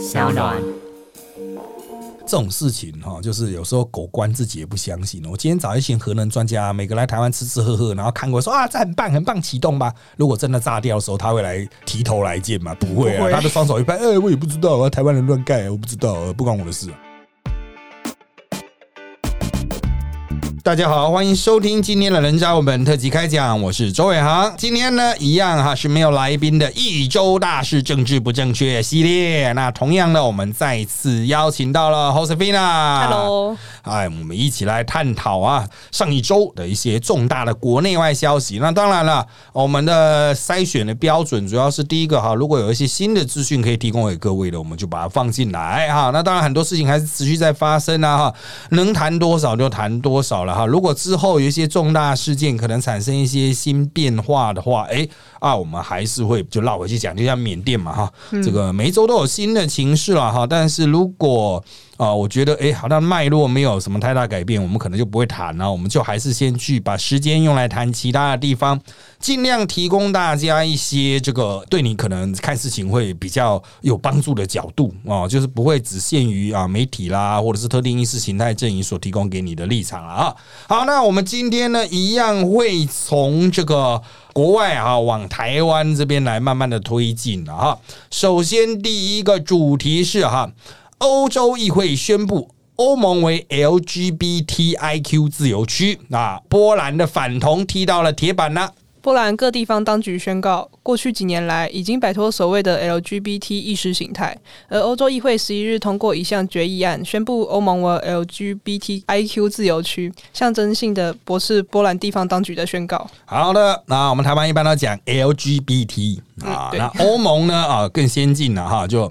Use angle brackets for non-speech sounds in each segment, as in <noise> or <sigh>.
小暖。这种事情哈，就是有时候狗官自己也不相信。我今天找一群核能专家，每个来台湾吃吃喝喝，然后看过说啊，这很棒，很棒，启动吧。如果真的炸掉的时候，他会来提头来见吗？不会啊，他的双手一拍，哎，我也不知道啊，台湾人乱盖，我不知道，不关我的事。大家好，欢迎收听今天的人渣我们特辑开讲，我是周伟航。今天呢，一样哈是没有来宾的一周大事政治不正确系列。那同样呢，我们再次邀请到了 Josefina。Hello，哎，我们一起来探讨啊上一周的一些重大的国内外消息。那当然了，我们的筛选的标准主要是第一个哈，如果有一些新的资讯可以提供给各位的，我们就把它放进来哈。那当然很多事情还是持续在发生啊哈，能谈多少就谈多少了哈。如果之后有一些重大事件可能产生一些新变化的话，哎啊，我们还是会就绕回去讲，就像缅甸嘛哈，这个每一周都有新的情势了哈。但是如果啊，我觉得哎，好像脉络没有什么太大改变，我们可能就不会谈了。我们就还是先去把时间用来谈其他的地方，尽量提供大家一些这个对你可能看事情会比较有帮助的角度啊，就是不会只限于啊媒体啦，或者是特定意识形态阵营所提供给你的立场了啊。好，那我们今天呢，一样会从这个。国外啊，往台湾这边来慢慢的推进了哈。首先，第一个主题是哈，欧洲议会宣布欧盟为 LGBTIQ 自由区啊，波兰的反同踢到了铁板了。波兰各地方当局宣告，过去几年来已经摆脱所谓的 LGBT 意识形态，而欧洲议会十一日通过一项决议案，宣布欧盟为 LGBTIQ 自由区，象征性的驳斥波兰地方当局的宣告。好的，那我们台湾一般都讲 LGBT 啊，嗯那欧盟呢啊更先进了哈，就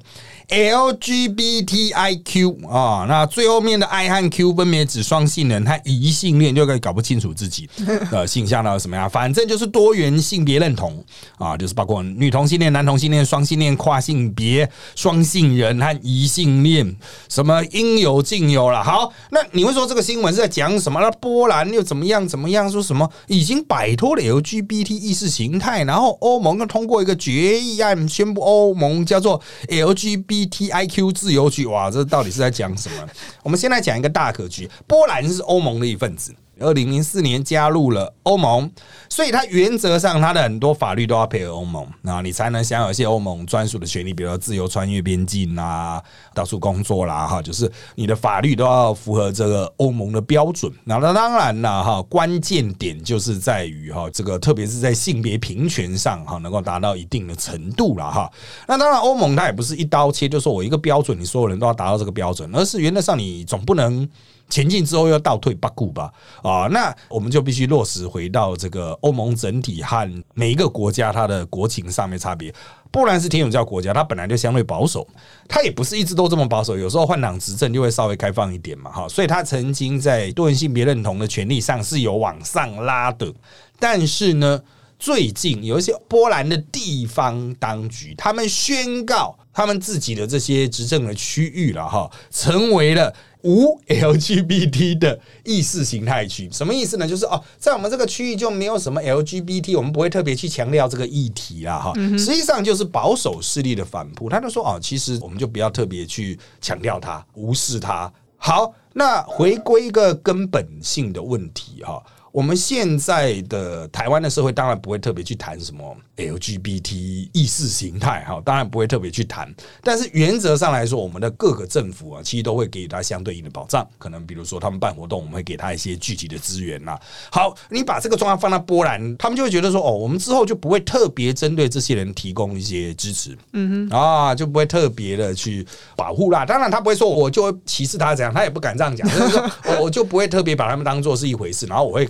LGBTIQ 啊，那最后面的 I 和 Q 分别指双性人和异性恋，就可以搞不清楚自己的性向到底什么样，反正就是多元性别认同啊，就是包括女同性恋、男同性恋、双性恋、跨性别、双性人和异性恋，什么应有尽有了。好，那你会说这个新闻是在讲什么？那波兰又怎么样？怎么样？说什么已经摆脱了 LGBT 意识形态，然后欧盟又通过一个决议案，宣布欧盟叫做 LGBT T I Q 自由局。哇，这到底是在讲什么？我们先来讲一个大格局，波兰是欧盟的一份子。二零零四年加入了欧盟，所以它原则上它的很多法律都要配合欧盟，那你才能享有一些欧盟专属的权利，比如说自由穿越边境啦、到处工作啦，哈，就是你的法律都要符合这个欧盟的标准。那那当然啦，哈，关键点就是在于哈，这个特别是在性别平权上哈，能够达到一定的程度了哈。那当然，欧盟它也不是一刀切，就说我一个标准，你所有人都要达到这个标准，而是原则上你总不能。前进之后又倒退八股吧啊，那我们就必须落实回到这个欧盟整体和每一个国家它的国情上面差别。波兰是天主教国家，它本来就相对保守，它也不是一直都这么保守，有时候换党执政就会稍微开放一点嘛哈，所以它曾经在多元性别认同的权利上是有往上拉的，但是呢。最近有一些波兰的地方当局，他们宣告他们自己的这些执政的区域了哈，成为了无 LGBT 的意识形态区。什么意思呢？就是哦，在我们这个区域就没有什么 LGBT，我们不会特别去强调这个议题啦哈。实际上就是保守势力的反扑，他就说哦，其实我们就不要特别去强调它，无视它。好，那回归一个根本性的问题哈。我们现在的台湾的社会当然不会特别去谈什么 LGBT 意识形态哈，当然不会特别去谈。但是原则上来说，我们的各个政府啊，其实都会给予他相对应的保障。可能比如说他们办活动，我们会给他一些具体的资源呐。好，你把这个状况放到波兰，他们就会觉得说，哦，我们之后就不会特别针对这些人提供一些支持，嗯哼，啊，就不会特别的去保护啦。当然，他不会说我就会歧视他怎样，他也不敢这样讲，就是说我我就不会特别把他们当做是一回事，然后我会。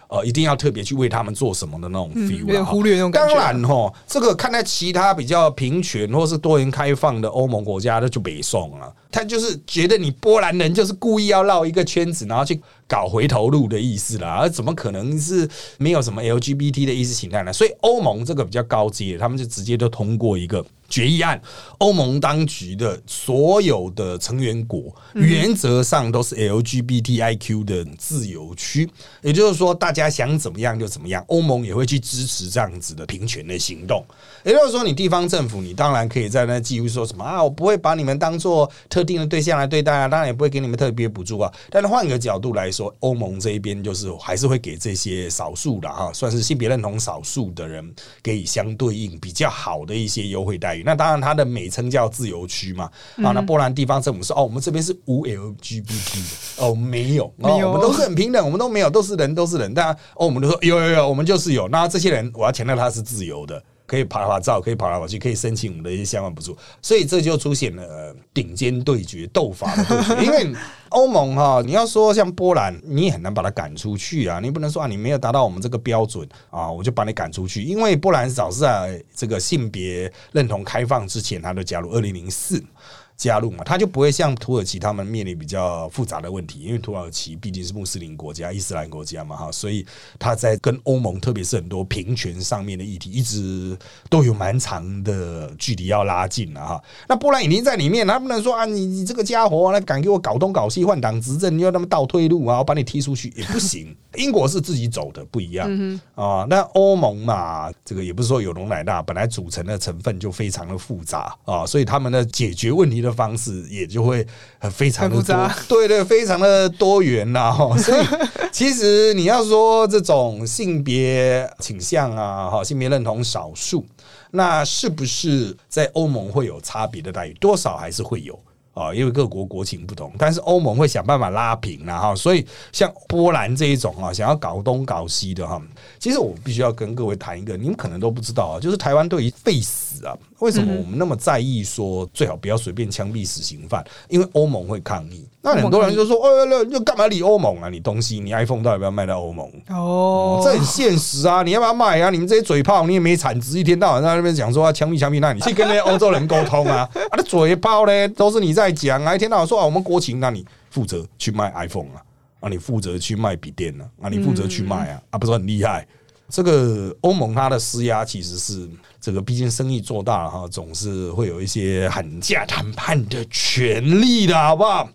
呃，一定要特别去为他们做什么的那种 feel，、忽略那种感觉当。然哈，这个看在其他比较平权或是多元开放的欧盟国家，那就北宋了。他就是觉得你波兰人就是故意要绕一个圈子，然后去搞回头路的意思啦。而怎么可能是没有什么 LGBT 的意识形态呢？所以欧盟这个比较高阶，他们就直接就通过一个。决议案，欧盟当局的所有的成员国原则上都是 LGBTIQ 的自由区，也就是说，大家家想怎么样就怎么样，欧盟也会去支持这样子的平权的行动。也就是说，你地方政府，你当然可以在那继续说什么啊，我不会把你们当做特定的对象来对待啊，当然也不会给你们特别补助啊。但是换个角度来说，欧盟这一边就是还是会给这些少数的哈，算是性别认同少数的人给予相对应比较好的一些优惠待遇。那当然，它的美称叫自由区嘛啊。那波兰地方政府说哦，我们这边是无 LGBT 的哦，没有，没有我们都是很平等，我们都没有，都是人，都是人。但哦，我们都说有有有，我们就是有。那这些人，我要强调他是自由的。可以拍拍照，可以跑来跑去，可以申请我们的一些相关补助，所以这就出现了顶尖对决、斗法的对决。因为欧盟哈，你要说像波兰，你也很难把他赶出去啊，你不能说啊，你没有达到我们这个标准啊，我就把你赶出去。因为波兰早是在这个性别认同开放之前，他就加入二零零四。加入嘛，他就不会像土耳其他们面临比较复杂的问题，因为土耳其毕竟是穆斯林国家、伊斯兰国家嘛，哈，所以他在跟欧盟，特别是很多平权上面的议题，一直都有蛮长的距离要拉近了哈。那波兰已经在里面，他不能说啊，你你这个家伙，那敢给我搞东搞西换党执政，你要那么倒退路啊，我把你踢出去也不行。<laughs> 英国是自己走的，不一样啊。那欧盟嘛，这个也不是说有容乃大，本来组成的成分就非常的复杂啊，所以他们的解决问题的。方式也就会非常的多，对对，非常的多元呐哈。<laughs> 所以其实你要说这种性别倾向啊，哈，性别认同少数，那是不是在欧盟会有差别的待遇？多少还是会有。啊，因为各国国情不同，但是欧盟会想办法拉平了哈，所以像波兰这一种啊，想要搞东搞西的哈，其实我必须要跟各位谈一个，你们可能都不知道啊，就是台湾对于废死啊，为什么我们那么在意说最好不要随便枪毙死刑犯？因为欧盟会抗议。那很多人就说：“哦，那又干嘛理欧盟啊？你东西，你 iPhone 到底要不要卖到欧盟？哦，这很现实啊！你要不要卖啊？你们这些嘴炮，你也没产值，一天到晚在那边讲说要枪毙枪毙，那你去跟那些欧洲人沟通啊！<laughs> 啊，那嘴炮呢，都是你在讲啊！一天到晚说啊，我们国情，那你负责去卖 iPhone 啊？啊，你负责去卖笔电啊？啊，你负责去卖啊？啊，不是很厉害？这个欧盟它的施压其实是这个，毕竟生意做大了哈，总是会有一些喊价谈判的权利的，好不好？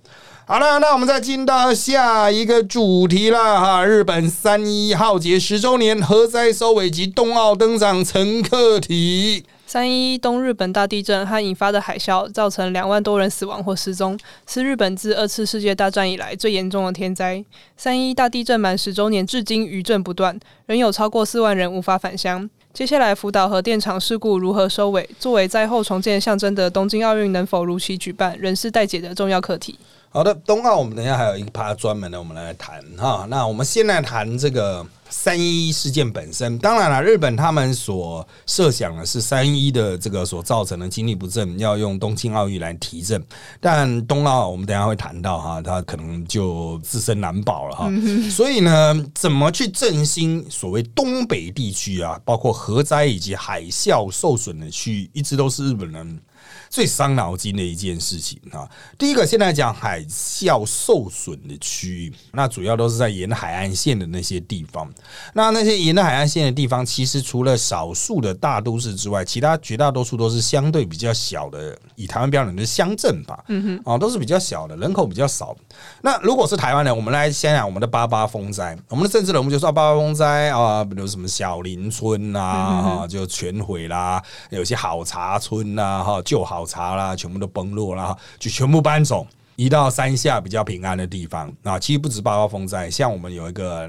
好了，那我们再进到下一个主题了哈。日本三一浩劫十周年核灾收尾及冬奥登场乘客题。三一东日本大地震和引发的海啸，造成两万多人死亡或失踪，是日本自二次世界大战以来最严重的天灾。三一大地震满十周年，至今余震不断，仍有超过四万人无法返乡。接下来，福岛核电厂事故如何收尾？作为灾后重建象征的东京奥运能否如期举办，仍是待解的重要课题。好的，冬奥我们等一下还有一趴专门的，我们来谈哈。那我们先来谈这个三一事件本身。当然了，日本他们所设想的是三一的这个所造成的精力不振，要用东京奥运来提振。但冬奥我们等下会谈到哈，它可能就自身难保了哈。所以呢，怎么去振兴所谓东北地区啊，包括核灾以及海啸受损的区域，一直都是日本人。最伤脑筋的一件事情啊，第一个现在讲海啸受损的区域，那主要都是在沿海岸线的那些地方。那那些沿着海岸线的地方，其实除了少数的大都市之外，其他绝大多数都是相对比较小的，以台湾标准的乡镇吧。嗯哼，啊，都是比较小的，人口比较少。那如果是台湾人，我们来想想我们的八八风灾，我们的政治人物就说八八风灾啊，比如什么小林村啊，就全毁啦，有些好茶村啊，哈，旧好。考察啦，全部都崩落啦，就全部搬走，移到山下比较平安的地方啊。其实不止八八风灾，像我们有一个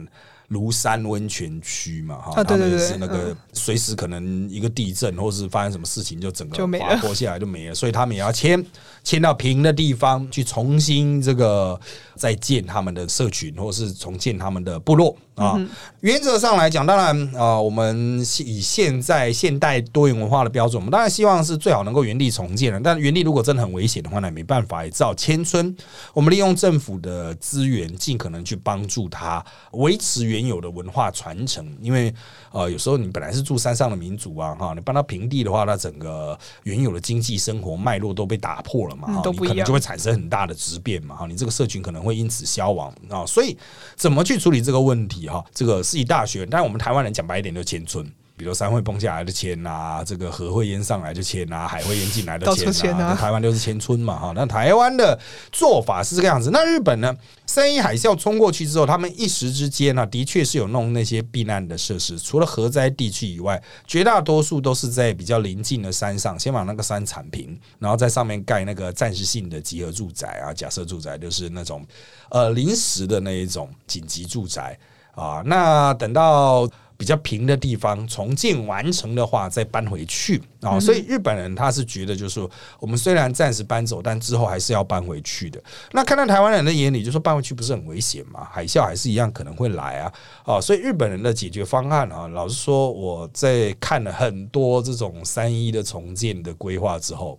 庐山温泉区嘛，哈，他们也是那个随时可能一个地震或是发生什么事情，就整个滑坡下来就没了，所以他们也要迁迁到平的地方去重新这个再建他们的社群，或是重建他们的部落。啊，原则上来讲，当然啊，我们以现在现代多元文化的标准，我们当然希望是最好能够原地重建了。但原地如果真的很危险的话，那没办法，也只好迁村。我们利用政府的资源，尽可能去帮助他维持原有的文化传承。因为呃，有时候你本来是住山上的民族啊，哈，你搬到平地的话，那整个原有的经济生活脉络都被打破了嘛，都不一样，就会产生很大的质变嘛，哈，你这个社群可能会因此消亡啊。所以怎么去处理这个问题？哈，这个是一大学，但是我们台湾人讲白一点就迁村比如山会崩下来的迁啊，这个河会淹上来就迁啊，海会淹进来的迁啊，台湾就是迁村嘛哈。那台湾的做法是这个样子，那日本呢？三一海啸冲过去之后，他们一时之间呢、的确是有弄那些避难的设施，除了核灾地区以外，绝大多数都是在比较临近的山上，先把那个山铲平，然后在上面盖那个暂时性的集合住宅啊，假设住宅就是那种呃临时的那一种紧急住宅啊。那等到比较平的地方重建完成的话，再搬回去啊。所以日本人他是觉得，就是说我们虽然暂时搬走，但之后还是要搬回去的。那看到台湾人的眼里，就说搬回去不是很危险嘛？海啸还是一样可能会来啊。啊，所以日本人的解决方案啊，老实说，我在看了很多这种三一的重建的规划之后。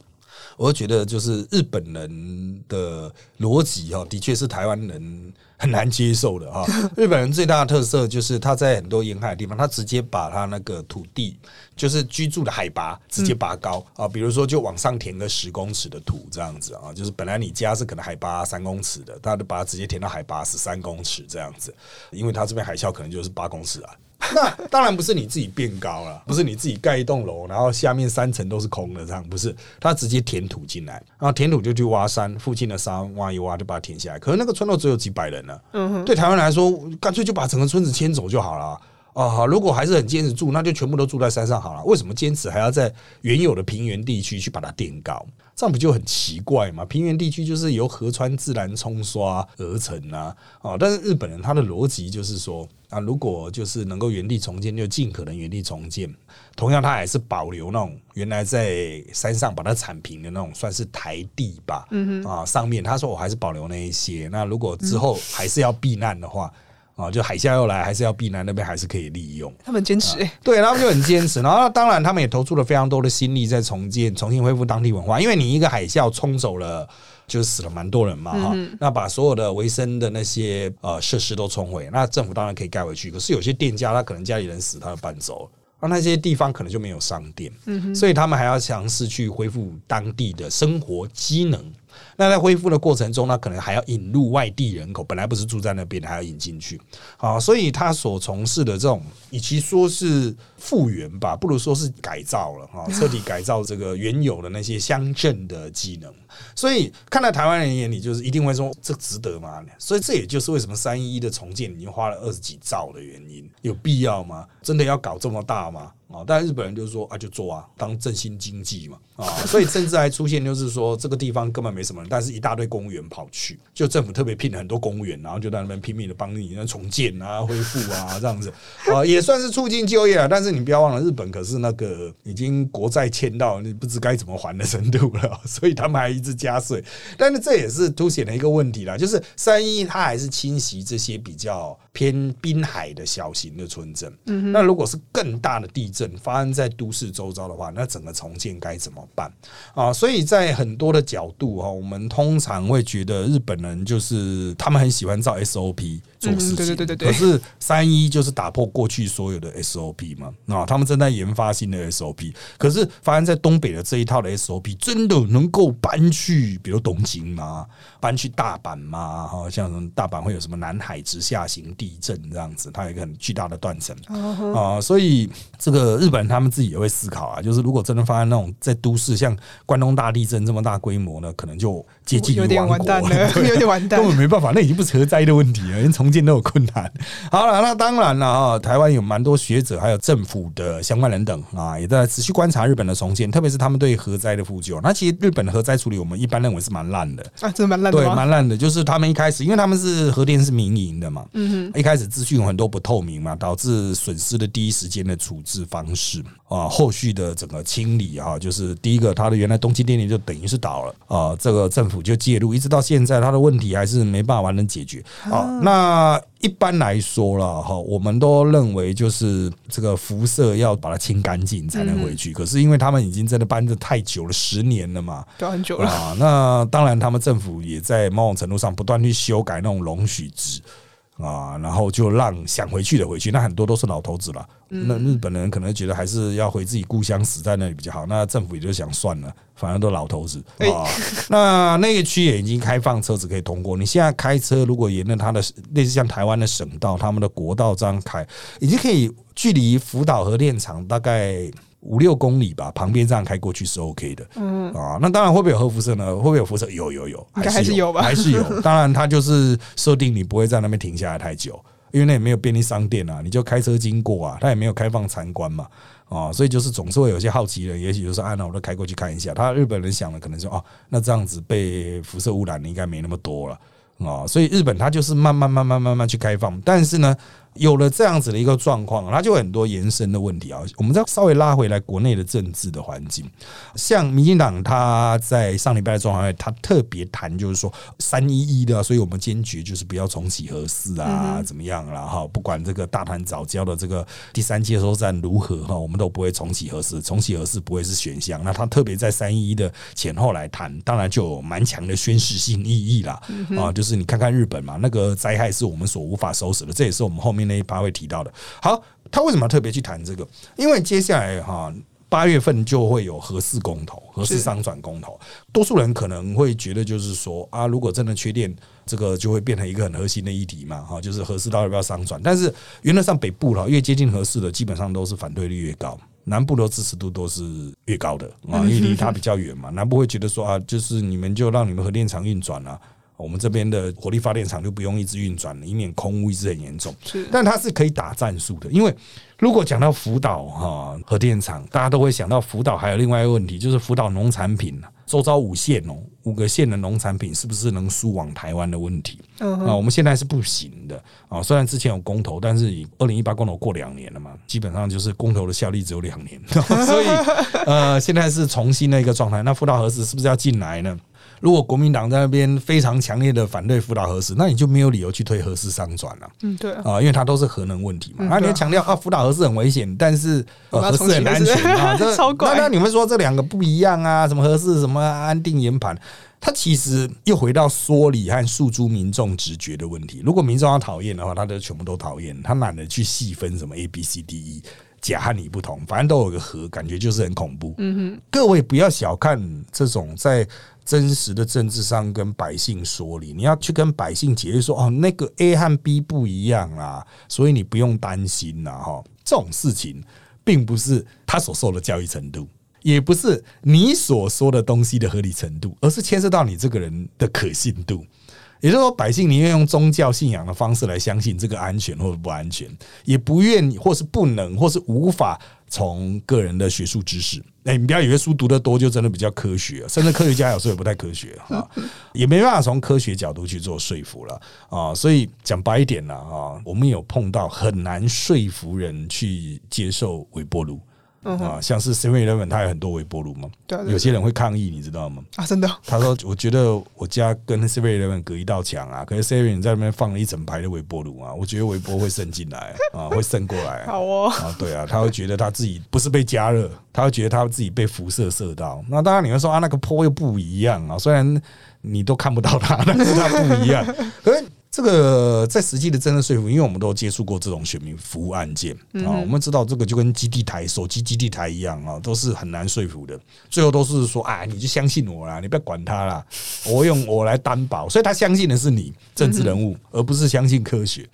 我觉得，就是日本人的逻辑哈，的确是台湾人很难接受的哈。<laughs> 日本人最大的特色就是他在很多沿海的地方，他直接把他那个土地，就是居住的海拔直接拔高啊，比如说就往上填个十公尺的土这样子啊，就是本来你家是可能海拔三公尺的，他就把它直接填到海拔十三公尺这样子，因为他这边海啸可能就是八公尺啊。<laughs> 那当然不是你自己变高了，不是你自己盖一栋楼，然后下面三层都是空的，这样不是？他直接填土进来，然后填土就去挖山，附近的山挖一挖就把它填下来。可是那个村落只有几百人呢，对台湾来说，干脆就把整个村子迁走就好了。啊，好，如果还是很坚持住，那就全部都住在山上好了。为什么坚持还要在原有的平原地区去把它垫高？这样不就很奇怪吗？平原地区就是由河川自然冲刷而成啊，啊！但是日本人他的逻辑就是说啊，如果就是能够原地重建，就尽可能原地重建。同样，他还是保留那种原来在山上把它铲平的那种，算是台地吧。嗯哼啊，上面他说我还是保留那一些。那如果之后还是要避难的话。啊，就海啸要来，还是要避难，那边还是可以利用。他们坚持、欸，对，他们就很坚持。然后当然，他们也投出了非常多的心力在重建、重新恢复当地文化。因为你一个海啸冲走了，就死了蛮多人嘛，哈、那把所有的维生的那些呃设施都冲毁，那政府当然可以盖回去。可是有些店家，他可能家里人死，他就搬走了。而那些地方可能就没有商店，所以他们还要尝试去恢复当地的生活机能。那在恢复的过程中，那可能还要引入外地人口，本来不是住在那边，还要引进去。啊，所以他所从事的这种，与其说是复原吧，不如说是改造了啊，彻底改造这个原有的那些乡镇的机能。所以看到台湾人眼里，就是一定会说这值得吗？所以这也就是为什么三一一的重建已经花了二十几兆的原因，有必要吗？真的要搞这么大吗？啊！但日本人就是说啊，就做啊，当振兴经济嘛啊，所以甚至还出现就是说这个地方根本没什么，但是一大堆公务员跑去，就政府特别聘了很多公务员，然后就在那边拼命的帮你那重建啊、恢复啊这样子啊，也算是促进就业啊。但是你不要忘了，日本可是那个已经国债欠到你不知该怎么还的程度了，<laughs> 所以他们还一直加税。但是这也是凸显了一个问题啦，就是三一它还是侵袭这些比较偏滨海的小型的村镇。嗯，那如果是更大的地震，发生在都市周遭的话，那整个重建该怎么办啊？所以在很多的角度哈，我们通常会觉得日本人就是他们很喜欢照 SOP 做事情，嗯对对对对对可是三一就是打破过去所有的 SOP 嘛，啊，他们正在研发新的 SOP，可是发现在东北的这一套的 SOP 真的能够搬去，比如东京吗？搬去大阪吗？哈，像什么大阪会有什么南海直下型地震这样子，它有一个很巨大的断层啊，所以这个日本人他们自己也会思考啊，就是如果真的发生那种在都市像关东大地震这么大规模呢，可能就接近有点完蛋了，<laughs> 有点完蛋根。本没办法，那已经不是核灾的问题了，连重建都有困难。好了，那当然了啊，台湾有蛮多学者还有政府的相关人等啊，也在持续观察日本的重建，特别是他们对核灾的复救。那其实日本的核灾处理，我们一般认为是蛮烂的。啊，真的蛮烂的对，蛮烂的。就是他们一开始，因为他们是核电是民营的嘛，嗯一开始资讯有很多不透明嘛，导致损失的第一时间的处置方式啊，后续的整个清理啊，就是第一个，它的原来东京电力就等于是倒了啊，这个政府就介入，一直到现在，它的问题还是没办法完整解决啊。那一般来说了哈，我们都认为就是这个辐射要把它清干净才能回去，可是因为他们已经真的搬的太久了，十年了嘛，很久了。啊，那当然，他们政府也在某种程度上不断去修改那种容许值啊，然后就让想回去的回去。那很多都是老头子了，那日本人可能觉得还是要回自己故乡死在那里比较好。那政府也就想算了，反正都老头子哎啊。那那个区也已经开放车子可以通过。你现在开车，如果沿着它的类似像台湾的省道、他们的国道这样开，已经可以距离福岛核电厂大概五六公里吧，旁边这样开过去是 OK 的。嗯啊，那当然会不会有核辐射呢？会不会有辐射？有有有，还是有吧还是有。<laughs> 当然，它就是设定你不会在那边停下来太久，因为那也没有便利商店啊，你就开车经过啊，它也没有开放参观嘛。啊，所以就是总是会有些好奇人，也许就是啊，那我都开过去看一下。他日本人想的可能说哦，那这样子被辐射污染的应该没那么多了啊，所以日本它就是慢慢慢慢慢慢去开放，但是呢。有了这样子的一个状况，它就很多延伸的问题啊。我们再稍微拉回来国内的政治的环境，像民进党他在上礼拜的状况，他特别谈就是说三一一的，所以我们坚决就是不要重启核四啊，怎么样了哈？不管这个大谈早教的这个第三接收站如何哈，我们都不会重启核四，重启核四不会是选项。那他特别在三一一的前后来谈，当然就有蛮强的宣示性意义啦啊，就是你看看日本嘛，那个灾害是我们所无法收拾的，这也是我们后面。那一趴会提到的，好，他为什么特别去谈这个？因为接下来哈八月份就会有合适公投、合适商转公投，多数人可能会觉得就是说啊，如果真的缺电，这个就会变成一个很核心的议题嘛，哈，就是合适到底要不要商转？但是原则上北部了越接近合适的，基本上都是反对率越高，南部的支持度都是越高的啊，因为离它比较远嘛，南部会觉得说啊，就是你们就让你们核电厂运转了。我们这边的火力发电厂就不用一直运转了，以免空污一直很严重。是，但它是可以打战术的，因为如果讲到福岛哈核电厂，大家都会想到福岛还有另外一个问题，就是福岛农产品周遭五县哦，五个县的农产品是不是能输往台湾的问题？啊，我们现在是不行的啊。虽然之前有公投，但是以二零一八公投过两年了嘛，基本上就是公投的效力只有两年，<laughs> 所以呃，现在是重新的一个状态。那福岛核实是不是要进来呢？如果国民党在那边非常强烈的反对福岛核四，那你就没有理由去推核四商转了。嗯，对啊，因为它都是核能问题嘛。那你要强调啊，福岛核四很危险，但是核四很安全啊。这 <laughs> 那那你们说这两个不一样啊？什么核四什么安定研盘？它其实又回到说理和诉诸民众直觉的问题。如果民众要讨厌的话，他就全部都讨厌，他懒得去细分什么 A B C D E 甲和你不同，反正都有个和，感觉就是很恐怖。嗯哼，各位不要小看这种在。真实的政治上跟百姓说理，你要去跟百姓解释说哦，那个 A 和 B 不一样啊，所以你不用担心呐哈。这种事情并不是他所受的教育程度，也不是你所说的东西的合理程度，而是牵涉到你这个人的可信度。也就是说，百姓宁愿用宗教信仰的方式来相信这个安全或者不安全，也不愿或是不能或是无法从个人的学术知识。哎，你不要以为书读得多就真的比较科学，甚至科学家有时候也不太科学哈，也没办法从科学角度去做说服了啊。所以讲白一点了啊，我们有碰到很难说服人去接受微波炉。啊，像是 Seven Eleven，它有很多微波炉嘛，对，有些人会抗议，你知道吗？啊，真的？他说，我觉得我家跟 Seven Eleven 隔一道墙啊，可是 Seven 在那边放了一整排的微波炉啊，我觉得微波会渗进来啊，会渗过来。<laughs> 好哦，啊，对啊，他会觉得他自己不是被加热，他会觉得他自己被辐射射到。那当然你会说啊，那个坡又不一样啊，虽然你都看不到它，但是它不一样。<laughs> 可是。这个在实际的真正说服，因为我们都接触过这种选民服务案件啊，我们知道这个就跟基地台、手机基地台一样啊，都是很难说服的。最后都是说，啊，你就相信我啦，你不要管他啦，<laughs> 我用我来担保。所以他相信的是你政治人物，而不是相信科学。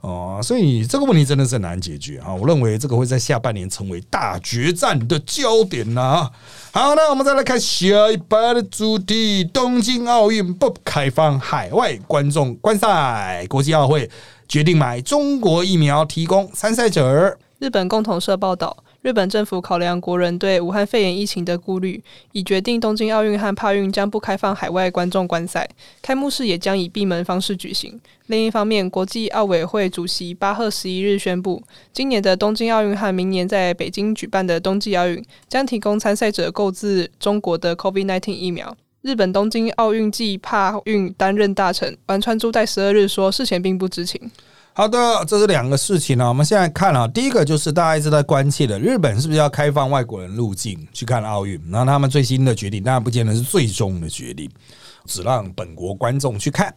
哦，所以这个问题真的是很难解决啊！我认为这个会在下半年成为大决战的焦点呐。好，那我们再来看下一班的主题：东京奥运不开放海外观众观赛，国际奥会决定买中国疫苗提供参赛者。日本共同社报道。日本政府考量国人对武汉肺炎疫情的顾虑，已决定东京奥运和帕运将不开放海外观众观赛，开幕式也将以闭门方式举行。另一方面，国际奥委会主席巴赫十一日宣布，今年的东京奥运和明年在北京举办的冬季奥运将提供参赛者购自中国的 COVID-19 疫苗。日本东京奥运暨帕运担任大臣丸川珠在十二日说，事前并不知情。好的，这是两个事情呢。我们现在看啊，第一个就是大家一直在关切的，日本是不是要开放外国人入境去看奥运？那他们最新的决定，当然不见得是最终的决定，只让本国观众去看。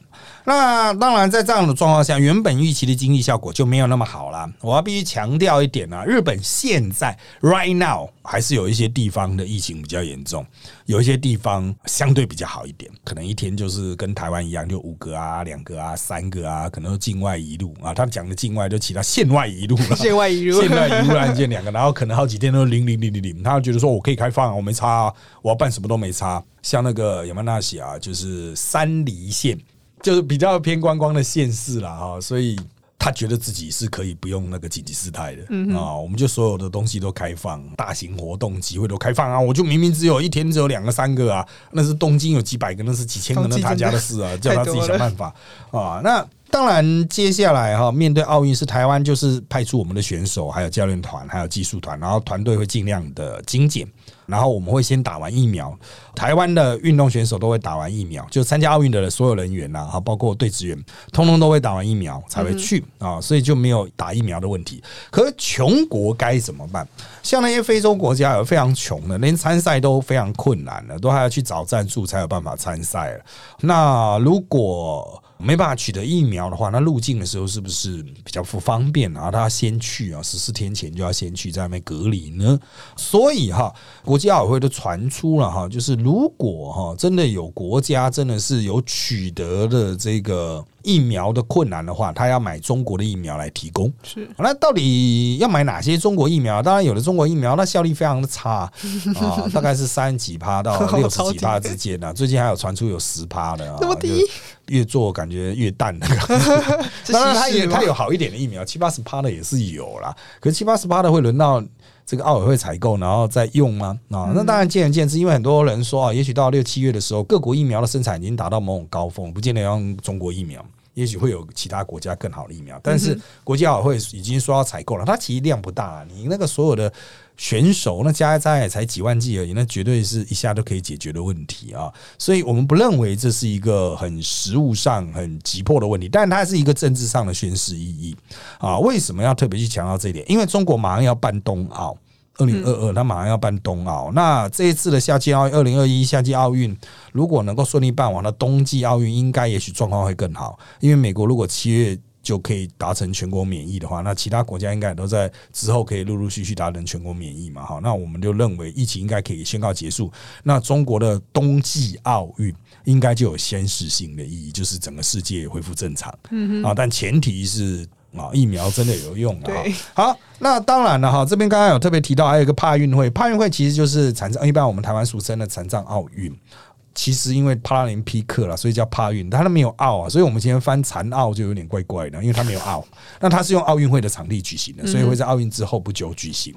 那当然，在这样的状况下，原本预期的经济效果就没有那么好了。我要必须强调一点啊，日本现在 right now 还是有一些地方的疫情比较严重，有一些地方相对比较好一点，可能一天就是跟台湾一样，就五个啊、两个啊、三个啊，可能境外一路啊。啊，他讲的境外就其他线外一路了，<laughs> 线外一路，线外一路案件两个，然后可能好几天都零零零零零，他觉得说我可以开放，我没差啊，我要办什么都没差。像那个亚曼纳西啊，就是三离线，就是比较偏观光的县市了哈，所以。他觉得自己是可以不用那个紧急事态的啊，我们就所有的东西都开放，大型活动集会都开放啊，我就明明只有一天只有两个三个啊，那是东京有几百个，那是几千个，那他家的事啊，<laughs> 叫他自己想办法啊。那当然，接下来哈，面对奥运是台湾就是派出我们的选手，还有教练团，还有技术团，然后团队会尽量的精简。然后我们会先打完疫苗，台湾的运动选手都会打完疫苗，就参加奥运的所有人员呐，哈，包括队职员，通通都会打完疫苗才会去啊，所以就没有打疫苗的问题。可是穷国该怎么办？像那些非洲国家有非常穷的，连参赛都非常困难了，都还要去找赞助才有办法参赛了。那如果没办法取得疫苗的话，那入境的时候是不是比较不方便啊？他先去啊，十四天前就要先去在那边隔离呢。所以哈，国际奥委会都传出了哈，就是如果哈真的有国家真的是有取得的这个。疫苗的困难的话，他要买中国的疫苗来提供。是，那到底要买哪些中国疫苗？当然，有的中国疫苗，那效力非常的差 <laughs> 啊，大概是三几趴到 <laughs> 六十几趴之间呢。最近还有传出有十趴的啊，<laughs> 越做感觉越淡的。<laughs> 当然，它也它有好一点的疫苗，七八十趴的也是有啦。可是七八十趴的会轮到这个奥委会采购，然后再用吗？啊，那当然见仁见智。因为很多人说啊，也许到六七月的时候，各国疫苗的生产已经达到某种高峰，不见得要用中国疫苗。也许会有其他国家更好的疫苗，但是国际奥委会已经说要采购了，它其实量不大，你那个所有的选手那加加也才几万剂而已，那绝对是一下都可以解决的问题啊！所以我们不认为这是一个很实物上很急迫的问题，但它是一个政治上的宣示意义啊！为什么要特别去强调这一点？因为中国马上要办冬奥。二零二二，它马上要办冬奥。那这一次的夏季奥运，二零二一夏季奥运，如果能够顺利办完，那冬季奥运应该也许状况会更好。因为美国如果七月就可以达成全国免疫的话，那其他国家应该也都在之后可以陆陆续续达成全国免疫嘛。哈，那我们就认为疫情应该可以宣告结束。那中国的冬季奥运应该就有先示性的意义，就是整个世界恢复正常。嗯啊，但前提是。啊，疫苗真的有用啊！好，那当然了哈，这边刚刚有特别提到，还有一个帕运会，帕运会其实就是残障，一般我们台湾俗称的残障奥运。其实因为帕拉林匹克了，所以叫帕运，它那没有奥啊，所以我们今天翻残奥就有点怪怪的，因为它没有奥。那它是用奥运会的场地举行的，所以会在奥运之后不久举行。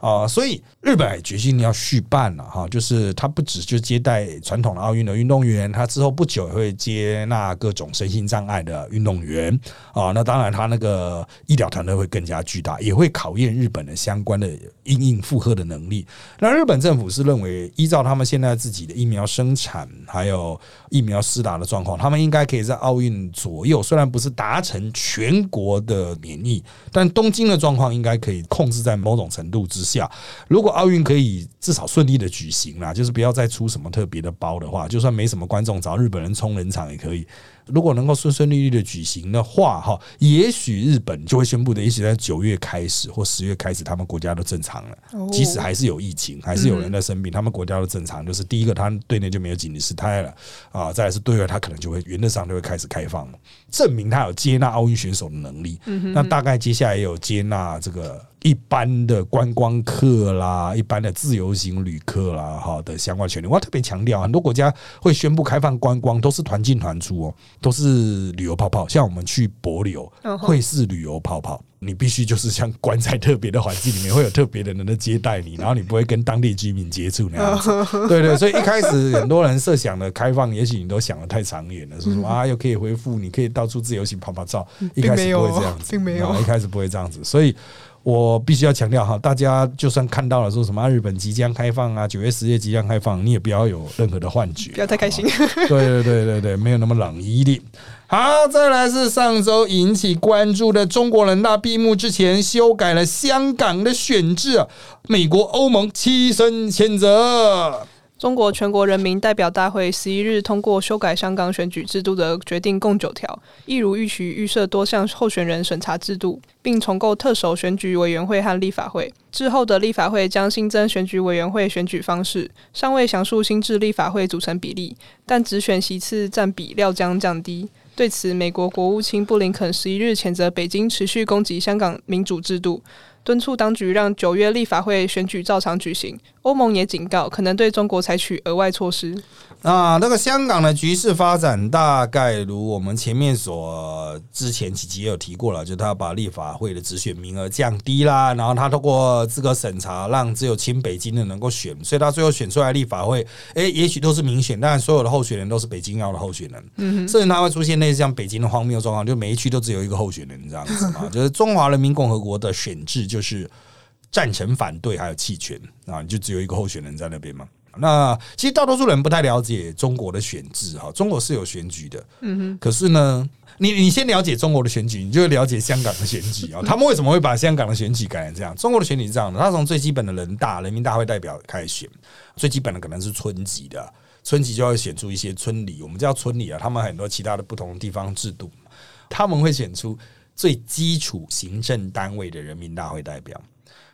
啊，所以日本也决心要续办了哈，就是他不只就接待传统的奥运的运动员，他之后不久也会接纳各种身心障碍的运动员啊。那当然，他那个医疗团队会更加巨大，也会考验日本的相关的应应负荷的能力。那日本政府是认为，依照他们现在自己的疫苗生产还有疫苗施打的状况，他们应该可以在奥运左右，虽然不是达成全国的免疫，但东京的状况应该可以控制在某种程度之。下，如果奥运可以至少顺利的举行啦，就是不要再出什么特别的包的话，就算没什么观众，找日本人冲人场也可以。如果能够顺顺利利的举行的话，哈，也许日本就会宣布的，也许在九月开始或十月开始，他们国家都正常了。即使还是有疫情，还是有人在生病，他们国家都正常。就是第一个，他对内就没有紧急事态了啊，再来是对外，他可能就会原则上就会开始开放，证明他有接纳奥运选手的能力。那大概接下来也有接纳这个一般的观光客啦，一般的自由行旅客啦，哈的相关权利。我要特别强调，很多国家会宣布开放观光，都是团进团出哦。都是旅游泡泡，像我们去博流会是旅游泡泡，你必须就是像关在特别的环境里面，会有特别的人的接待你，然后你不会跟当地居民接触那样子。对对，所以一开始很多人设想的开放，也许你都想的太长远了，说什么啊又可以恢复，你可以到处自由行泡泡照，一开始不会这样子，并没有，一开始不会这样子，所以。我必须要强调哈，大家就算看到了说什么日本即将开放啊，九月十月即将开放，你也不要有任何的幻觉，不要太开心。<laughs> 对对对对对，没有那么冷一点。好，再来是上周引起关注的中国人大闭幕之前修改了香港的选制，美国、欧盟齐声谴责。中国全国人民代表大会十一日通过修改香港选举制度的决定共九条，一如预期预设多项候选人审查制度，并重构特首选举委员会和立法会。之后的立法会将新增选举委员会选举方式，尚未详述新制立法会组成比例，但只选席次占比料将降低。对此，美国国务卿布林肯十一日谴责北京持续攻击香港民主制度。敦促当局让九月立法会选举照常举行。欧盟也警告，可能对中国采取额外措施。啊，那个香港的局势发展大概如我们前面所之前几集也有提过了，就他把立法会的直选名额降低啦，然后他通过资格审查，让只有亲北京的能够选，所以他最后选出来立法会，哎，也许都是民选，但所有的候选人都是北京要的候选人，嗯，甚至他会出现类似像北京的荒谬状况，就每一区都只有一个候选人这样子嘛，<laughs> 就是中华人民共和国的选制就。是赞成、反对还有弃权啊，你就只有一个候选人在那边嘛。那其实大多数人不太了解中国的选制哈，中国是有选举的，嗯哼。可是呢，你你先了解中国的选举，你就了解香港的选举啊。他们为什么会把香港的选举改成这样？中国的选举是这样的，他从最基本的人大人民大会代表开始选，最基本的可能是村级的，村级就要选出一些村里，我们叫村里啊。他们很多其他的不同地方制度，他们会选出。最基础行政单位的人民大会代表，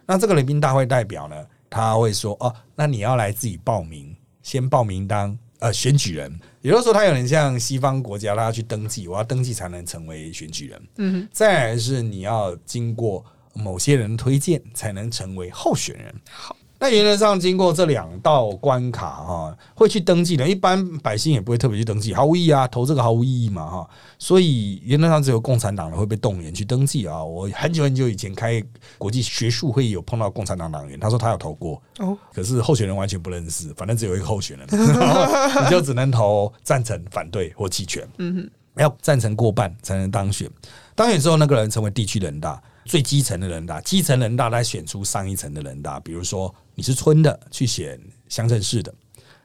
那这个人民大会代表呢，他会说哦，那你要来自己报名，先报名当呃选举人。也就是说，他有点像西方国家，他要去登记，我要登记才能成为选举人。嗯，再来是你要经过某些人推荐，才能成为候选人。好。那原则上，经过这两道关卡哈，会去登记的，一般百姓也不会特别去登记，毫无意义啊，投这个毫无意义嘛哈。所以原则上只有共产党人会被动员去登记啊。我很久很久以前开国际学术会议，有碰到共产党党员，他说他有投过，哦，可是候选人完全不认识，反正只有一个候选人，你就只能投赞成、反对或弃权。嗯哼，要赞成过半才能当选，当选之后那个人成为地区人大。最基层的人大，基层人大来选出上一层的人大。比如说你是村的，去选乡镇市的；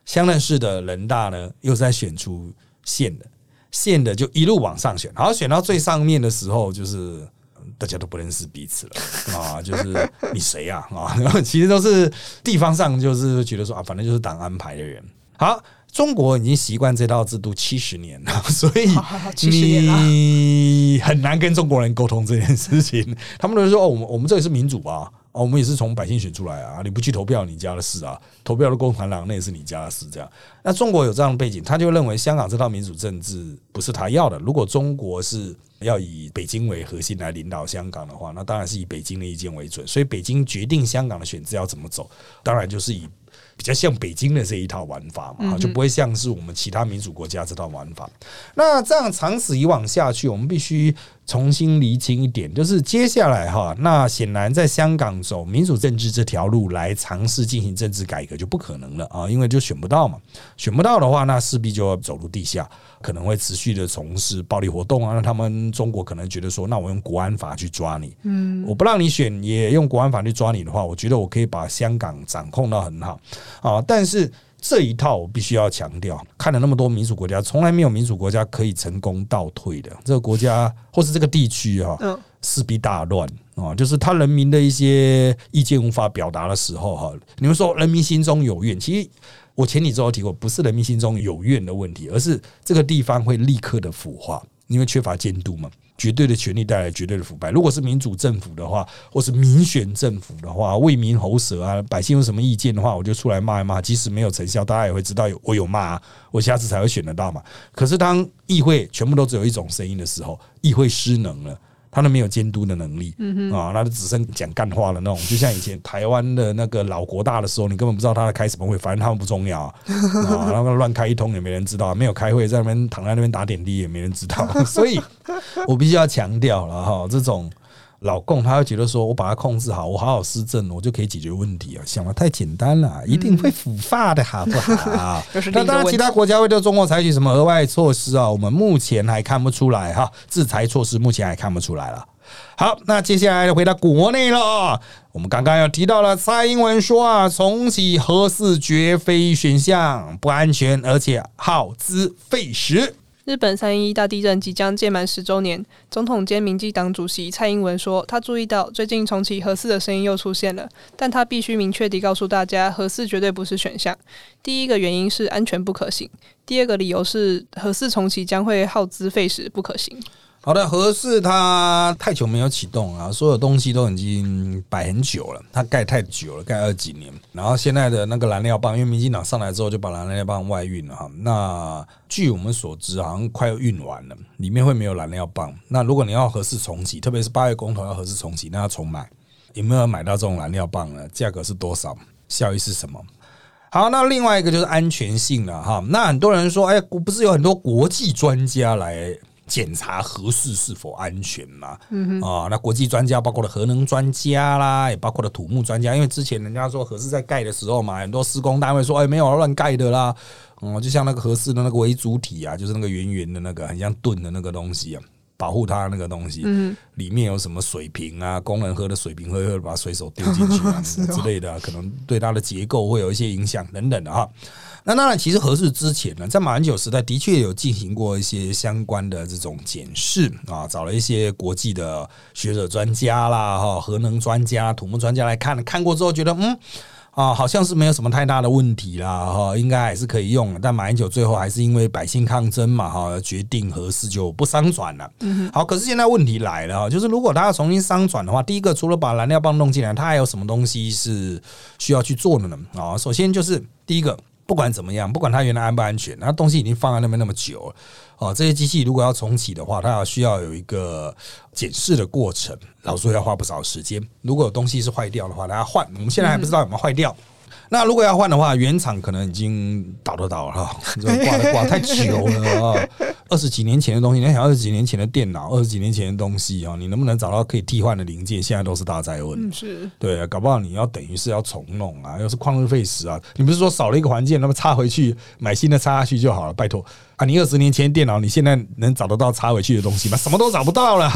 乡镇市的人大呢，又在选出县的，县的就一路往上选。然后选到最上面的时候，就是大家都不认识彼此了啊，就是你谁呀啊？然后 <laughs> 其实都是地方上就是觉得说啊，反正就是党安排的人。好。中国已经习惯这套制度七十年了，<laughs> 所以你很难跟中国人沟通这件事情。<laughs> 他们都说：“哦，我们我们这里是民主啊，哦，我们也是从百姓选出来啊，你不去投票，你家的事啊，投票的共产党那也是你家的事。”这样，那中国有这样的背景，他就认为香港这套民主政治不是他要的。如果中国是要以北京为核心来领导香港的话，那当然是以北京的意见为准。所以，北京决定香港的选制要怎么走，当然就是以。比较像北京的这一套玩法嘛，就不会像是我们其他民主国家这套玩法。那这样长此以往下去，我们必须。重新厘清一点，就是接下来哈，那显然在香港走民主政治这条路来尝试进行政治改革就不可能了啊，因为就选不到嘛，选不到的话，那势必就要走入地下，可能会持续的从事暴力活动啊。让他们中国可能觉得说，那我用国安法去抓你，嗯，我不让你选，也用国安法去抓你的话，我觉得我可以把香港掌控到很好啊，但是。这一套我必须要强调，看了那么多民主国家，从来没有民主国家可以成功倒退的。这个国家或是这个地区啊，势必大乱啊！就是他人民的一些意见无法表达的时候，哈，你们说人民心中有怨，其实我前几周提过，不是人民心中有怨的问题，而是这个地方会立刻的腐化，因为缺乏监督嘛。绝对的权力带来绝对的腐败。如果是民主政府的话，或是民选政府的话，为民喉舌啊，百姓有什么意见的话，我就出来骂一骂。即使没有成效，大家也会知道有我有骂，我下次才会选得到嘛。可是当议会全部都只有一种声音的时候，议会失能了。他都没有监督的能力啊，那就只剩讲干话了那种，就像以前台湾的那个老国大的时候，你根本不知道他在开什么会，反正他们不重要啊，然 <laughs> 后乱开一通也没人知道，没有开会在那边躺在那边打点滴也没人知道，<laughs> 所以我必须要强调了哈，这种。老共他会觉得说，我把它控制好，我好好施政，我就可以解决问题啊！想的太简单了，一定会腐化的，好不好？那当然，其他国家会对中国采取什么额外措施啊？我们目前还看不出来哈，制裁措施目前还看不出来了。好，那接下来回到国内了。我们刚刚又提到了蔡英文说啊，重启核四绝非选项，不安全，而且耗资费时。日本三一大地震即将届满十周年，总统兼民进党主席蔡英文说，他注意到最近重启核四的声音又出现了，但他必须明确地告诉大家，核四绝对不是选项。第一个原因是安全不可行，第二个理由是核四重启将会耗资费时不可行。好的，合适它太久没有启动啊，所有东西都已经摆很久了，它盖太久了，盖二几年。然后现在的那个燃料棒，因为民进党上来之后就把燃料棒外运了哈。那据我们所知，好像快要运完了，里面会没有燃料棒。那如果你要合适重启，特别是八月公投要合适重启，那要重买，有没有买到这种燃料棒呢？价格是多少？效益是什么？好，那另外一个就是安全性了哈。那很多人说，哎，不是有很多国际专家来。检查核适是否安全嘛？嗯啊，那国际专家包括了核能专家啦，也包括了土木专家，因为之前人家说核适在盖的时候嘛，很多施工单位说，哎，没有乱盖的啦。哦，就像那个核适的那个为主体啊，就是那个圆圆的那个很像盾的那个东西啊，保护它那个东西，里面有什么水瓶啊，工人喝的水瓶，喝喝把水手丢进去啊 <laughs> 之类的，可能对它的结构会有一些影响等等的哈。那当然，其实核适之前呢，在马英九时代的确有进行过一些相关的这种检视啊，找了一些国际的学者专家啦，哈，核能专家、土木专家来看，看过之后觉得，嗯，啊，好像是没有什么太大的问题啦，哈，应该还是可以用。但马英九最后还是因为百姓抗争嘛，哈，决定核适就不商转了。嗯，好，可是现在问题来了，就是如果他要重新商转的话，第一个除了把燃料棒弄进来，他还有什么东西是需要去做的呢？啊，首先就是第一个。不管怎么样，不管它原来安不安全，那东西已经放在那边那么久了，哦，这些机器如果要重启的话，它要需要有一个检视的过程，然后所以要花不少时间。如果有东西是坏掉的话，大家换。我们现在还不知道有没有坏掉。那如果要换的话，原厂可能已经倒都倒了，<laughs> 挂的挂太久了啊！二十几年前的东西，你想二十几年前的电脑，二十几年前的东西啊，你能不能找到可以替换的零件？现在都是大灾问。是，对啊，搞不好你要等于是要重弄啊，又是旷日费时啊！你不是说少了一个环件，那么插回去买新的插下去就好了？拜托。啊，你二十年前电脑，你现在能找得到插回去的东西吗？<laughs> 什么都找不到了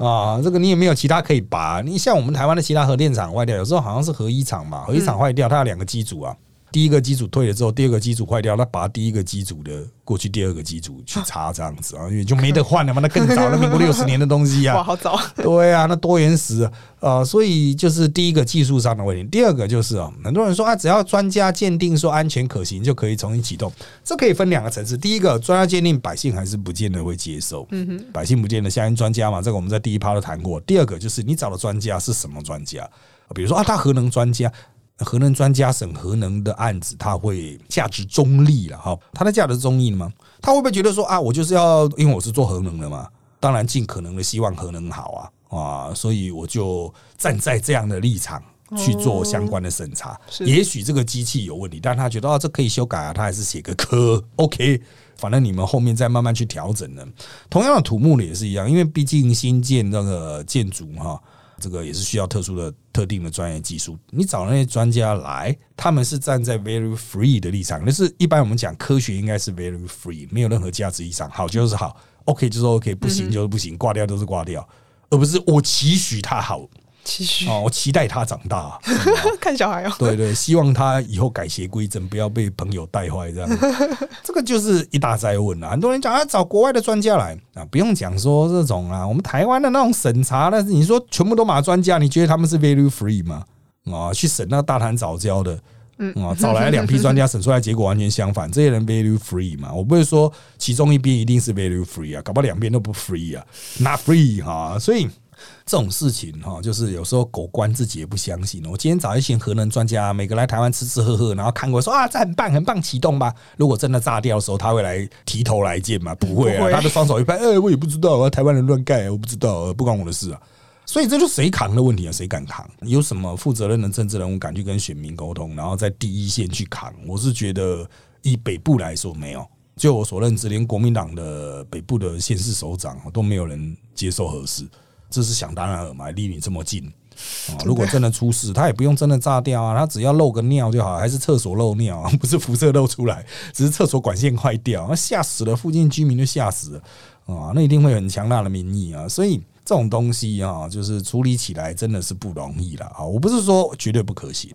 啊！这个你也没有其他可以拔。你像我们台湾的其他核电厂坏掉，有时候好像是核一厂嘛，核一厂坏掉，它有两个机组啊。第一个机组退了之后，第二个机组坏掉，那拔第一个机组的过去，第二个机组去插这样子啊，因为就没得换了嘛，那更早，那民国六十年的东西啊，<laughs> 哇，好早，对啊，那多原始啊，所以就是第一个技术上的问题，第二个就是啊，很多人说啊，只要专家鉴定说安全可行，就可以重新启动，这可以分两个层次，第一个专家鉴定，百姓还是不见得会接受，嗯哼，百姓不见得相信专家嘛，这个我们在第一趴都谈过，第二个就是你找的专家是什么专家，比如说啊，他核能专家。核能专家审核能的案子，他会价值中立了哈？他的价值中立吗？他会不会觉得说啊，我就是要因为我是做核能的嘛，当然尽可能的希望核能好啊啊，所以我就站在这样的立场去做相关的审查。也许这个机器有问题，但他觉得啊，这可以修改啊，他还是写个科 OK，反正你们后面再慢慢去调整呢。同样的土木的也是一样，因为毕竟新建那个建筑哈。这个也是需要特殊的、特定的专业技术。你找那些专家来，他们是站在 very free 的立场。就是一般我们讲科学应该是 very free，没有任何价值立场，好就是好，OK 就是 OK，不行就是不行，挂掉就是挂掉，而不是我期许他好。期许哦，我期待他长大，<laughs> 看小孩哦。对对，希望他以后改邪归正，不要被朋友带坏这样。<laughs> 这个就是一大灾问啊！很多人讲啊，找国外的专家来啊，不用讲说这种啊，我们台湾的那种审查，但是你说全部都马专家，你觉得他们是 value free 吗？啊，去审那大谈早教的，嗯啊，找来两批专家审出来结果完全相反，这些人 value free 嘛？我不会说其中一边一定是 value free 啊，搞不好两边都不 free 啊，not free 哈，所以。这种事情哈，就是有时候狗官自己也不相信。我今天找一些核能专家，每个来台湾吃吃喝喝，然后看过说啊，这很棒，很棒，启动吧。如果真的炸掉的时候，他会来提头来见吗？<laughs> 不会啊，他的双手一拍，哎，我也不知道啊，台湾人乱盖，我不知道，不关我的事啊。所以这就谁扛的问题啊？谁敢扛？有什么负责任的政治人物敢去跟选民沟通，然后在第一线去扛？我是觉得以北部来说，没有。就我所认知，连国民党的北部的县市首长都没有人接受核事。这是想当然尔嘛，离你这么近啊！<laughs> 如果真的出事，他也不用真的炸掉啊，他只要漏个尿就好，还是厕所漏尿，<laughs> 不是辐射漏出来，只是厕所管线坏掉，那吓死了，附近居民就吓死了啊！那一定会很强大的民意啊！所以这种东西啊，就是处理起来真的是不容易了啊！我不是说绝对不可行。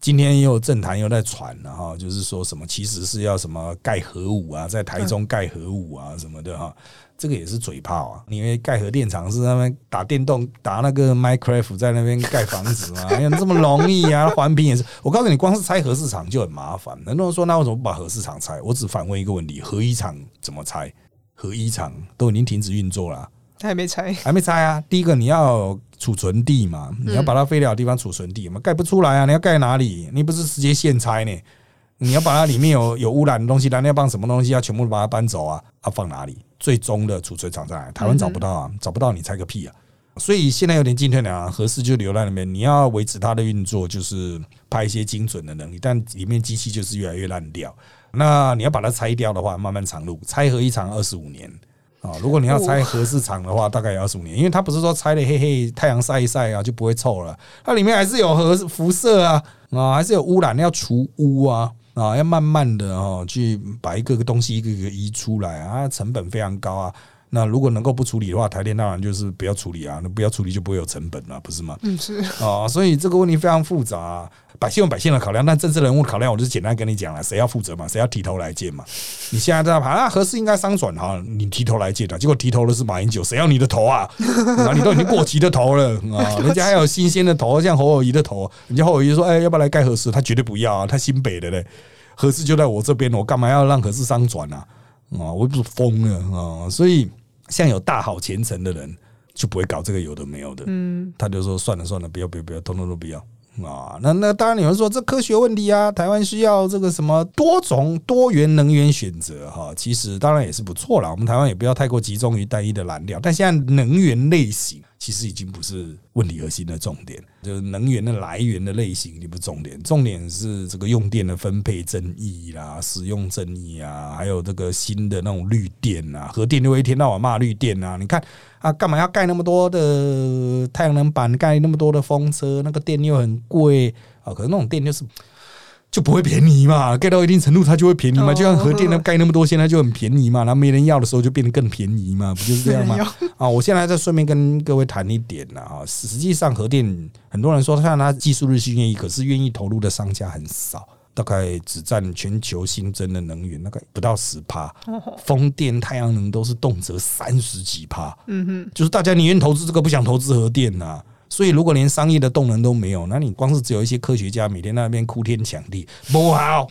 今天也有政坛又在传了哈，就是说什么其实是要什么盖核武啊，在台中盖核武啊什么的哈，这个也是嘴炮啊。因为盖核电厂是他们打电动打那个 Minecraft 在那边盖房子嘛，<laughs> 哎呀这么容易啊？环评也是，我告诉你，光是拆核市场就很麻烦。很多人说那为什么不把核市场拆？我只反问一个问题：核一厂怎么拆？核一厂都已经停止运作了。还没拆，还没拆啊。第一个你要有储存地嘛，你要把它废掉的地方储存地嘛，盖不出来啊。你要盖哪里？你不是直接现拆呢？你要把它里面有 <laughs> 有污染的东西，燃料棒什么东西要全部把它搬走啊？啊，放哪里？最终的储存厂在哪？台湾找不到啊，找不到你拆个屁啊！所以现在有点进退两难，合适就留在那边。你要维持它的运作，就是派一些精准的能力，但里面机器就是越来越烂掉。那你要把它拆掉的话，漫漫长路，拆合一厂二十五年啊。如果你要拆核市场的话，大概也要十五年，因为它不是说拆了嘿嘿，太阳晒一晒啊就不会臭了，它里面还是有核辐射啊啊，还是有污染，要除污啊。啊，要慢慢的哦，去把一个个东西一个个移出来啊，成本非常高啊。那如果能够不处理的话，台电当然就是不要处理啊，那不要处理就不会有成本了，不是吗？嗯，是啊，所以这个问题非常复杂，百姓有百姓的考量，但政治人物考量，我就简单跟你讲了，谁要负责嘛，谁要提头来见嘛。<laughs> 你现在在那啊，何事应该商转哈？你提头来见的，结果提头的是马英九，谁要你的头啊？啊，你都已经过期的头了 <laughs> 啊，人家还有新鲜的头，像侯友谊的头，人家侯友谊说，哎，要不要来盖合适？他绝对不要啊，他新北的嘞，合适就在我这边，我干嘛要让合适商转啊？啊，我不是疯了啊，所以。像有大好前程的人，就不会搞这个有的没有的。嗯，他就说算了算了，不要不要不要，通通都不要啊。那那当然有人说这科学问题啊，台湾需要这个什么多种多元能源选择哈。其实当然也是不错了，我们台湾也不要太过集中于单一的燃料，但现在能源类型。其实已经不是问题核心的重点，就是能源的来源的类型已经不重点，重点是这个用电的分配争议啦、使用争议啊，还有这个新的那种绿电啊，核电就会一天到晚骂绿电啊。你看啊，干嘛要盖那么多的太阳能板，盖那么多的风车，那个电又很贵啊。可是那种电就是。就不会便宜嘛，盖到一定程度它就会便宜嘛，就像核电的盖那么多，现在就很便宜嘛，然后没人要的时候就变得更便宜嘛，不就是这样吗？啊，我现在再顺便跟各位谈一点呢啊，实际上核电很多人说看它技术日新月异，可是愿意投入的商家很少，大概只占全球新增的能源大概不到十趴，风电、太阳能都是动辄三十几趴，嗯哼，就是大家宁愿投资这个，不想投资核电呐。所以，如果连商业的动能都没有，那你光是只有一些科学家每天那边哭天抢地，不好。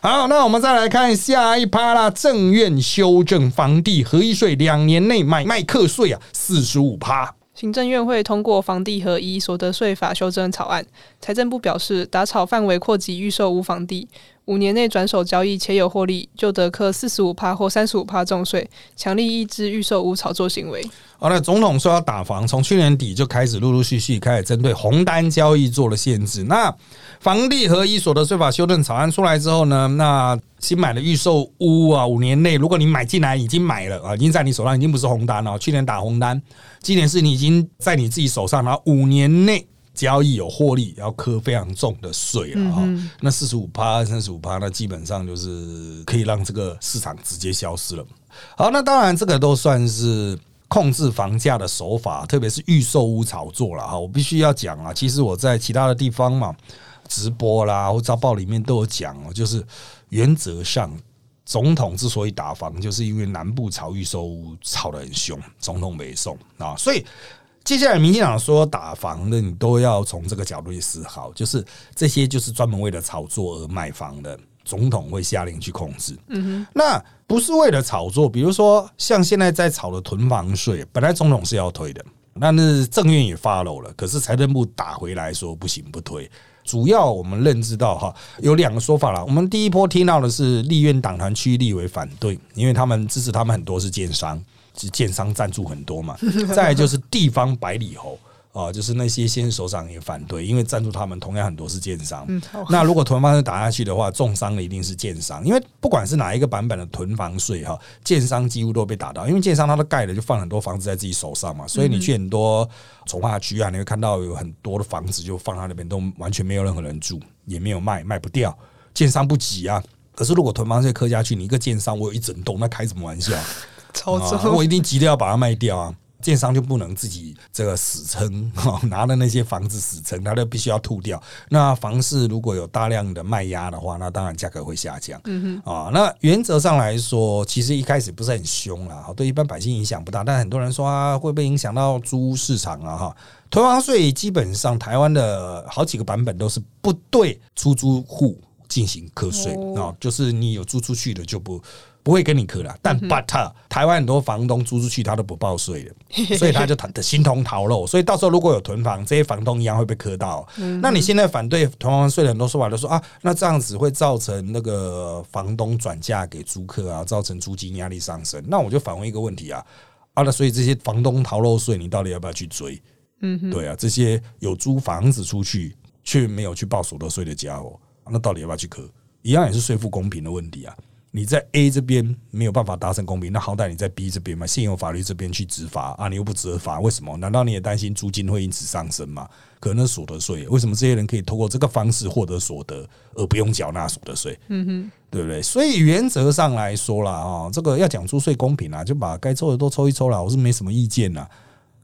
好，那我们再来看下一趴啦。正院修正房地合一税，两年内买卖课税啊，四十五趴。行政院会通过房地合一所得税法修正草案，财政部表示，打草范围扩及预售无房地。五年内转手交易且有获利，就得课四十五趴或三十五趴重税，强力抑制预售屋炒作行为。好了，总统说要打房，从去年底就开始陆陆续续开始针对红单交易做了限制。那房地合一所得税法修正草案出来之后呢，那新买的预售屋啊，五年内如果你买进来已经买了啊，已经在你手上，已经不是红单了。去年打红单，今年是你已经在你自己手上，然后五年内。交易有获利，要磕非常重的税了哈。那四十五趴、三十五趴，那基本上就是可以让这个市场直接消失了。好，那当然这个都算是控制房价的手法，特别是预售屋炒作了哈。我必须要讲啊，其实我在其他的地方嘛，直播啦或早报里面都有讲哦，就是原则上总统之所以打房，就是因为南部炒预售屋炒得很凶，总统没送啊，所以。接下来，民进党说打房的，你都要从这个角度去思考，就是这些就是专门为了炒作而卖房的，总统会下令去控制。嗯哼，那不是为了炒作，比如说像现在在炒的囤房税，本来总统是要推的，那是政院也发漏了，可是财政部打回来说不行不推。主要我们认知到哈，有两个说法了。我们第一波听到的是立院党团区立委反对，因为他们支持他们很多是建商。是建商赞助很多嘛，<laughs> 再就是地方百里侯啊，就是那些先首长也反对，因为赞助他们同样很多是建商。那如果囤房税打下去的话，重伤的一定是建商，因为不管是哪一个版本的囤房税哈，建商几乎都被打到，因为建商他都盖了，就放很多房子在自己手上嘛，所以你去很多从化区啊，你会看到有很多的房子就放在那边，都完全没有任何人住，也没有卖，卖不掉，建商不急啊。可是如果囤房税扣下去，你一个建商我有一整栋，那开什么玩笑？<laughs> 我一定急着要把它卖掉啊！建商就不能自己这个死撑，拿的那些房子死撑，他就必须要吐掉。那房市如果有大量的卖压的话，那当然价格会下降。嗯哼，啊，那原则上来说，其实一开始不是很凶啦，对一般百姓影响不大。但很多人说啊，会不会影响到租屋市场啊？哈，囤房税基本上台湾的好几个版本都是不对出租户进行课税啊，就是你有租出去的就不。不会跟你磕了。但 but 台湾很多房东租出去他都不报税的，<laughs> 所以他就他的形同逃漏。所以到时候如果有囤房，这些房东一样会被磕到。那你现在反对囤房税的很多说法都说啊，那这样子会造成那个房东转嫁给租客啊，造成租金压力上升。那我就反问一个问题啊，啊，那所以这些房东逃漏税，你到底要不要去追？嗯，对啊，这些有租房子出去却没有去报所得税的家伙，那到底要不要去磕？一样也是税负公平的问题啊。你在 A 这边没有办法达成公平，那好歹你在 B 这边嘛，现有法律这边去执法啊，你又不执法，为什么？难道你也担心租金会因此上升吗？可能所得税，为什么这些人可以通过这个方式获得所得，而不用缴纳所得税？嗯哼，对不对？所以原则上来说啦，啊，这个要讲出税公平啊，就把该抽的都抽一抽啦，我是没什么意见啦。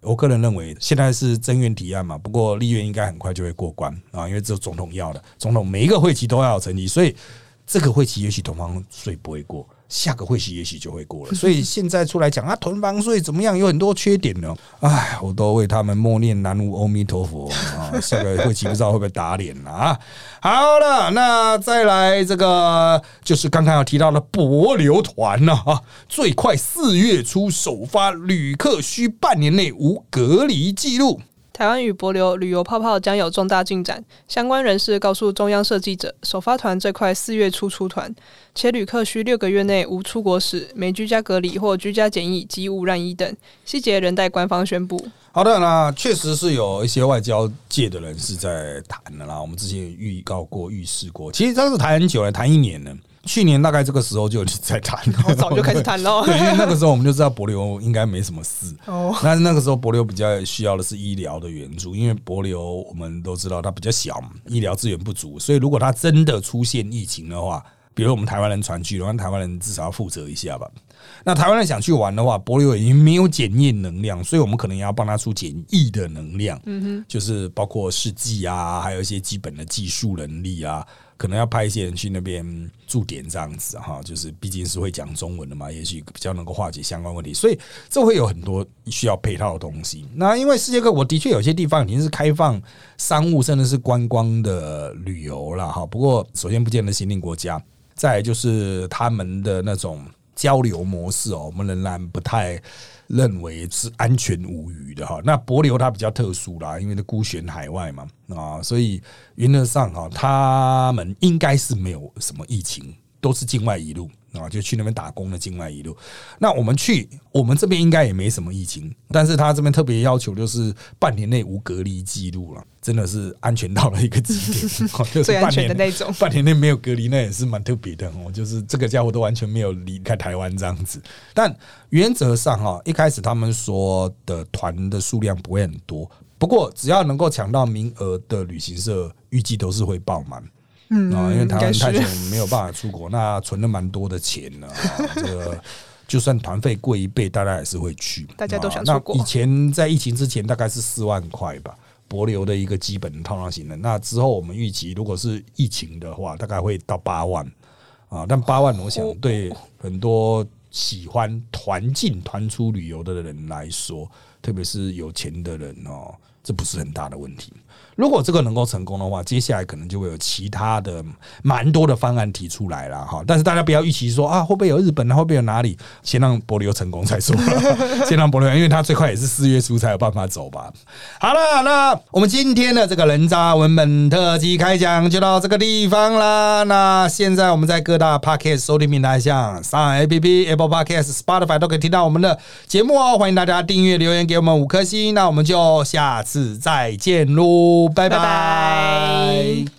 我个人认为，现在是增院提案嘛，不过立院应该很快就会过关啊，因为只有总统要的，总统每一个会期都要有成绩，所以。这个会期也许囤房税不会过，下个会期也许就会过了。<laughs> 所以现在出来讲啊，囤房税怎么样？有很多缺点呢。哎，我都为他们默念南无阿弥陀佛啊！下个会期不知道会不会打脸了啊？好了，那再来这个就是刚刚要提到的博流团了啊，最快四月初首发，旅客需半年内无隔离记录。台湾与博流旅游泡泡将有重大进展。相关人士告诉中央社记者，首发团最快四月初出团，且旅客需六个月内无出国史、没居家隔离或居家检疫及无染疫等细节，仍待官方宣布。好的，那确实是有一些外交界的人士在谈的啦。我们之前预告过、预示过，其实这是谈很久了，谈一年了。去年大概这个时候就在谈，早就开始谈了。<laughs> 对，因为那个时候我们就知道博流应该没什么事。哦，但是那个时候博流比较需要的是医疗的援助，因为博流我们都知道它比较小，医疗资源不足，所以如果它真的出现疫情的话，比如我们台湾人传去，然后台湾人至少要负责一下吧。那台湾人想去玩的话，博流已经没有检验能量，所以我们可能要帮他出检疫的能量。嗯哼，就是包括试剂啊，还有一些基本的技术能力啊。可能要派一些人去那边驻点这样子哈，就是毕竟是会讲中文的嘛，也许比较能够化解相关问题，所以这会有很多需要配套的东西。那因为世界各国的确有些地方已经是开放商务甚至是观光的旅游了哈，不过首先不见得新兴国家，再就是他们的那种交流模式哦，我们仍然不太。认为是安全无虞的哈，那博流它比较特殊啦，因为它孤悬海外嘛啊，所以原则上哈，他们应该是没有什么疫情，都是境外一路。啊，就去那边打工的境外一路。那我们去，我们这边应该也没什么疫情，但是他这边特别要求就是半年内无隔离记录了，真的是安全到了一个极点，<laughs> 最安全的那种。半年内没有隔离，那也是蛮特别的哦。就是这个家伙都完全没有离开台湾这样子。但原则上哈，一开始他们说的团的数量不会很多，不过只要能够抢到名额的旅行社，预计都是会爆满。嗯啊，因为台湾太久没有办法出国，那存了蛮多的钱呢。<laughs> 这个就算团费贵一倍，大家还是会去。大家都想出国。以前在疫情之前，大概是四万块吧，博流的一个基本套装型的。那之后我们预期，如果是疫情的话，大概会到八万啊。但八万，我想对很多喜欢团进团出旅游的人来说，特别是有钱的人哦，这不是很大的问题。如果这个能够成功的话，接下来可能就会有其他的蛮多的方案提出来了哈。但是大家不要预期说啊，会不会有日本啊，会不会有哪里？先让博流成功再说，<laughs> 先让博流，因为他最快也是四月初才有办法走吧。好了，那我们今天的这个人渣文本特辑开讲就到这个地方啦。那现在我们在各大 podcast 收听平台，像上 A P P、Apple Podcast、Spotify 都可以听到我们的节目哦。欢迎大家订阅、留言给我们五颗星。那我们就下次再见喽。拜拜。